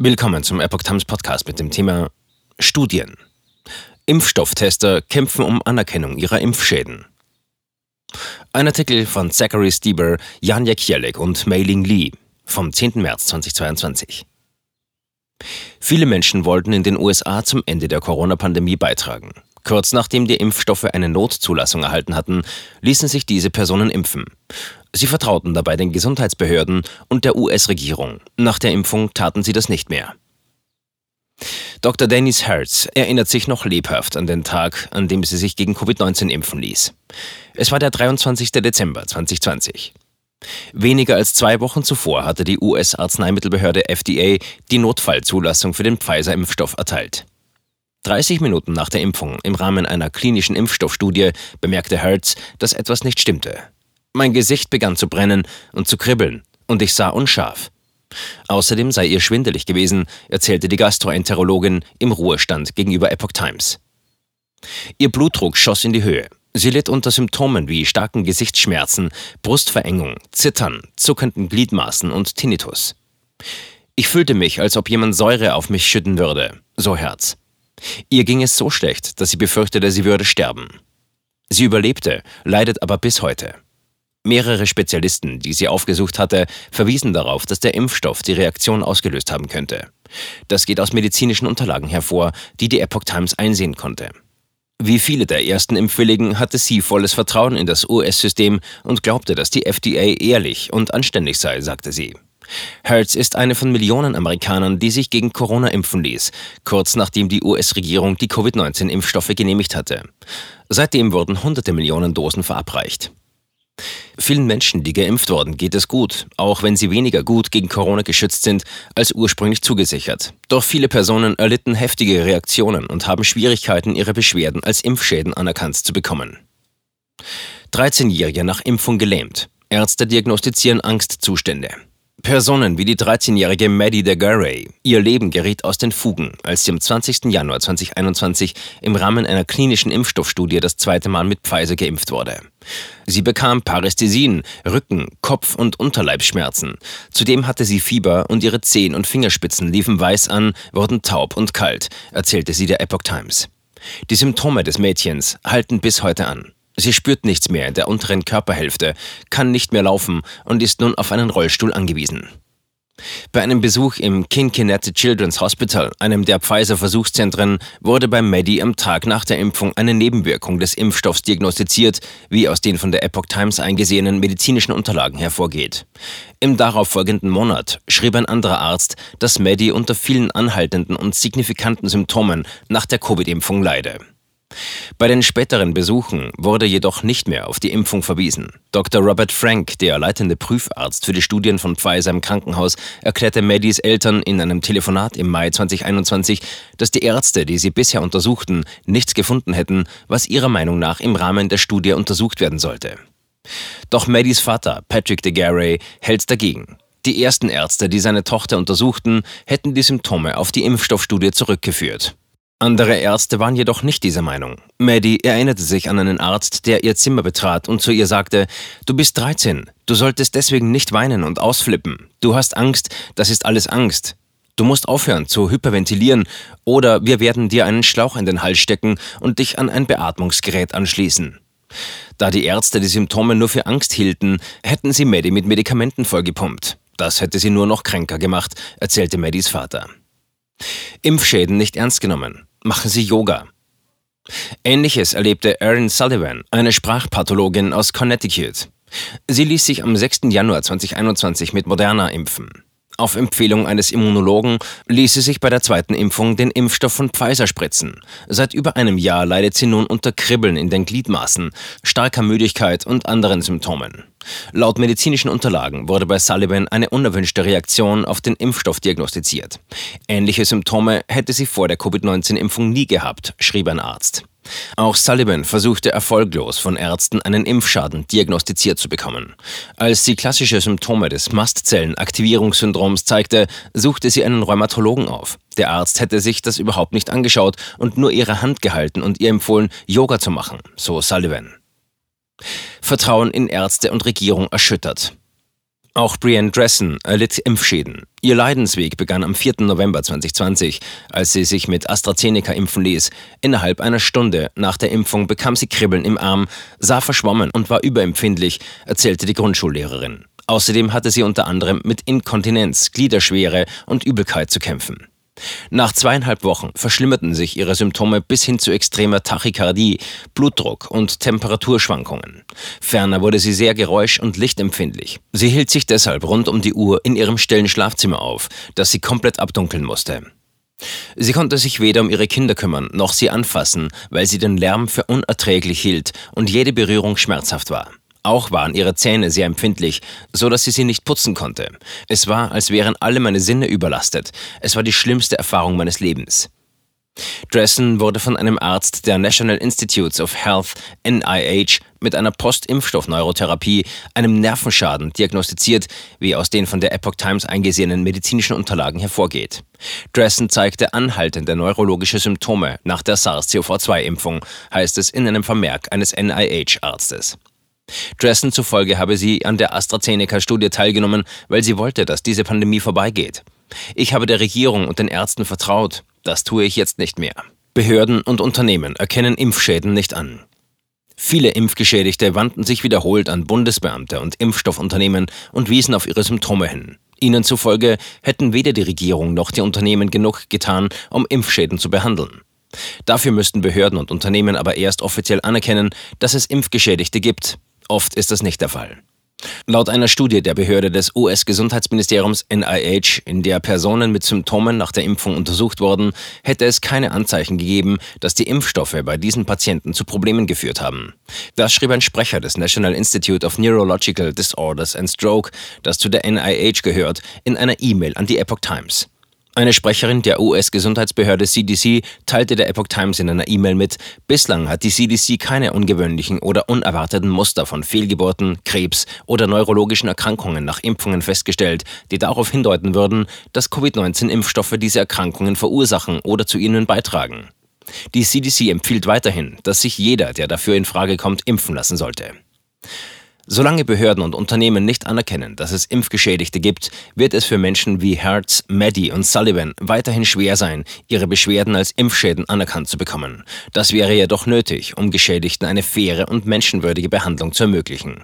Willkommen zum Epoch Times Podcast mit dem Thema Studien. Impfstofftester kämpfen um Anerkennung ihrer Impfschäden. Ein Artikel von Zachary Stieber, Jan Jekielek und Mei Ling Li vom 10. März 2022. Viele Menschen wollten in den USA zum Ende der Corona-Pandemie beitragen. Kurz nachdem die Impfstoffe eine Notzulassung erhalten hatten, ließen sich diese Personen impfen. Sie vertrauten dabei den Gesundheitsbehörden und der US-Regierung. Nach der Impfung taten sie das nicht mehr. Dr. Dennis Hertz erinnert sich noch lebhaft an den Tag, an dem sie sich gegen Covid-19 impfen ließ. Es war der 23. Dezember 2020. Weniger als zwei Wochen zuvor hatte die US-Arzneimittelbehörde FDA die Notfallzulassung für den Pfizer-Impfstoff erteilt. 30 Minuten nach der Impfung im Rahmen einer klinischen Impfstoffstudie bemerkte Hertz, dass etwas nicht stimmte. Mein Gesicht begann zu brennen und zu kribbeln, und ich sah unscharf. Außerdem sei ihr schwindelig gewesen, erzählte die Gastroenterologin im Ruhestand gegenüber Epoch Times. Ihr Blutdruck schoss in die Höhe. Sie litt unter Symptomen wie starken Gesichtsschmerzen, Brustverengung, Zittern, zuckenden Gliedmaßen und Tinnitus. Ich fühlte mich, als ob jemand Säure auf mich schütten würde, so Herz. Ihr ging es so schlecht, dass sie befürchtete, sie würde sterben. Sie überlebte, leidet aber bis heute. Mehrere Spezialisten, die sie aufgesucht hatte, verwiesen darauf, dass der Impfstoff die Reaktion ausgelöst haben könnte. Das geht aus medizinischen Unterlagen hervor, die die Epoch Times einsehen konnte. Wie viele der ersten Impfwilligen hatte sie volles Vertrauen in das US-System und glaubte, dass die FDA ehrlich und anständig sei, sagte sie. Hertz ist eine von Millionen Amerikanern, die sich gegen Corona impfen ließ, kurz nachdem die US-Regierung die Covid-19-Impfstoffe genehmigt hatte. Seitdem wurden hunderte Millionen Dosen verabreicht. Vielen Menschen, die geimpft wurden, geht es gut, auch wenn sie weniger gut gegen Corona geschützt sind als ursprünglich zugesichert. Doch viele Personen erlitten heftige Reaktionen und haben Schwierigkeiten, ihre Beschwerden als Impfschäden anerkannt zu bekommen. 13-Jährige nach Impfung gelähmt. Ärzte diagnostizieren Angstzustände. Personen wie die 13-jährige Maddie de Garay. Ihr Leben geriet aus den Fugen, als sie am 20. Januar 2021 im Rahmen einer klinischen Impfstoffstudie das zweite Mal mit Pfizer geimpft wurde. Sie bekam Parästhesien, Rücken, Kopf- und Unterleibsschmerzen. Zudem hatte sie Fieber und ihre Zehen und Fingerspitzen liefen weiß an, wurden taub und kalt, erzählte sie der Epoch Times. Die Symptome des Mädchens halten bis heute an. Sie spürt nichts mehr in der unteren Körperhälfte, kann nicht mehr laufen und ist nun auf einen Rollstuhl angewiesen. Bei einem Besuch im Kinkinette Children's Hospital, einem der Pfizer-Versuchszentren, wurde bei Maddie am Tag nach der Impfung eine Nebenwirkung des Impfstoffs diagnostiziert, wie aus den von der Epoch Times eingesehenen medizinischen Unterlagen hervorgeht. Im darauffolgenden Monat schrieb ein anderer Arzt, dass Maddie unter vielen anhaltenden und signifikanten Symptomen nach der Covid-Impfung leide. Bei den späteren Besuchen wurde jedoch nicht mehr auf die Impfung verwiesen. Dr. Robert Frank, der leitende Prüfarzt für die Studien von Pfizer im Krankenhaus, erklärte Maddys Eltern in einem Telefonat im Mai 2021, dass die Ärzte, die sie bisher untersuchten, nichts gefunden hätten, was ihrer Meinung nach im Rahmen der Studie untersucht werden sollte. Doch Maddys Vater, Patrick de Garay, hält dagegen. Die ersten Ärzte, die seine Tochter untersuchten, hätten die Symptome auf die Impfstoffstudie zurückgeführt. Andere Ärzte waren jedoch nicht dieser Meinung. Maddie erinnerte sich an einen Arzt, der ihr Zimmer betrat und zu ihr sagte, du bist 13, du solltest deswegen nicht weinen und ausflippen. Du hast Angst, das ist alles Angst. Du musst aufhören zu hyperventilieren oder wir werden dir einen Schlauch in den Hals stecken und dich an ein Beatmungsgerät anschließen. Da die Ärzte die Symptome nur für Angst hielten, hätten sie Maddie mit Medikamenten vollgepumpt. Das hätte sie nur noch kränker gemacht, erzählte Maddies Vater. Impfschäden nicht ernst genommen machen Sie Yoga. Ähnliches erlebte Erin Sullivan, eine Sprachpathologin aus Connecticut. Sie ließ sich am 6. Januar 2021 mit Moderna impfen. Auf Empfehlung eines Immunologen ließ sie sich bei der zweiten Impfung den Impfstoff von Pfizer spritzen. Seit über einem Jahr leidet sie nun unter Kribbeln in den Gliedmaßen, starker Müdigkeit und anderen Symptomen. Laut medizinischen Unterlagen wurde bei Sullivan eine unerwünschte Reaktion auf den Impfstoff diagnostiziert. Ähnliche Symptome hätte sie vor der Covid-19-Impfung nie gehabt, schrieb ein Arzt. Auch Sullivan versuchte erfolglos von Ärzten einen Impfschaden diagnostiziert zu bekommen. Als sie klassische Symptome des Mastzellenaktivierungssyndroms zeigte, suchte sie einen Rheumatologen auf. Der Arzt hätte sich das überhaupt nicht angeschaut und nur ihre Hand gehalten und ihr empfohlen, Yoga zu machen, so Sullivan. Vertrauen in Ärzte und Regierung erschüttert. Auch Brienne Dressen erlitt Impfschäden. Ihr Leidensweg begann am 4. November 2020, als sie sich mit AstraZeneca impfen ließ. Innerhalb einer Stunde nach der Impfung bekam sie Kribbeln im Arm, sah verschwommen und war überempfindlich, erzählte die Grundschullehrerin. Außerdem hatte sie unter anderem mit Inkontinenz, Gliederschwere und Übelkeit zu kämpfen. Nach zweieinhalb Wochen verschlimmerten sich ihre Symptome bis hin zu extremer Tachykardie, Blutdruck und Temperaturschwankungen. Ferner wurde sie sehr geräusch- und lichtempfindlich. Sie hielt sich deshalb rund um die Uhr in ihrem stillen Schlafzimmer auf, das sie komplett abdunkeln musste. Sie konnte sich weder um ihre Kinder kümmern, noch sie anfassen, weil sie den Lärm für unerträglich hielt und jede Berührung schmerzhaft war. Auch waren ihre Zähne sehr empfindlich, so dass sie sie nicht putzen konnte. Es war, als wären alle meine Sinne überlastet. Es war die schlimmste Erfahrung meines Lebens. Dressen wurde von einem Arzt der National Institutes of Health NIH mit einer Postimpfstoffneurotherapie, einem Nervenschaden diagnostiziert, wie aus den von der Epoch Times eingesehenen medizinischen Unterlagen hervorgeht. Dressen zeigte anhaltende neurologische Symptome nach der SARS-CoV-2-Impfung, heißt es in einem Vermerk eines NIH-Arztes. Dressen zufolge habe sie an der AstraZeneca-Studie teilgenommen, weil sie wollte, dass diese Pandemie vorbeigeht. Ich habe der Regierung und den Ärzten vertraut. Das tue ich jetzt nicht mehr. Behörden und Unternehmen erkennen Impfschäden nicht an. Viele Impfgeschädigte wandten sich wiederholt an Bundesbeamte und Impfstoffunternehmen und wiesen auf ihre Symptome hin. Ihnen zufolge hätten weder die Regierung noch die Unternehmen genug getan, um Impfschäden zu behandeln. Dafür müssten Behörden und Unternehmen aber erst offiziell anerkennen, dass es Impfgeschädigte gibt. Oft ist das nicht der Fall. Laut einer Studie der Behörde des US-Gesundheitsministeriums NIH, in der Personen mit Symptomen nach der Impfung untersucht wurden, hätte es keine Anzeichen gegeben, dass die Impfstoffe bei diesen Patienten zu Problemen geführt haben. Das schrieb ein Sprecher des National Institute of Neurological Disorders and Stroke, das zu der NIH gehört, in einer E-Mail an die Epoch Times. Eine Sprecherin der US-Gesundheitsbehörde CDC teilte der Epoch Times in einer E-Mail mit, bislang hat die CDC keine ungewöhnlichen oder unerwarteten Muster von Fehlgeburten, Krebs oder neurologischen Erkrankungen nach Impfungen festgestellt, die darauf hindeuten würden, dass Covid-19-Impfstoffe diese Erkrankungen verursachen oder zu ihnen beitragen. Die CDC empfiehlt weiterhin, dass sich jeder, der dafür in Frage kommt, impfen lassen sollte. Solange Behörden und Unternehmen nicht anerkennen, dass es Impfgeschädigte gibt, wird es für Menschen wie Hertz, Maddie und Sullivan weiterhin schwer sein, ihre Beschwerden als Impfschäden anerkannt zu bekommen. Das wäre jedoch nötig, um Geschädigten eine faire und menschenwürdige Behandlung zu ermöglichen.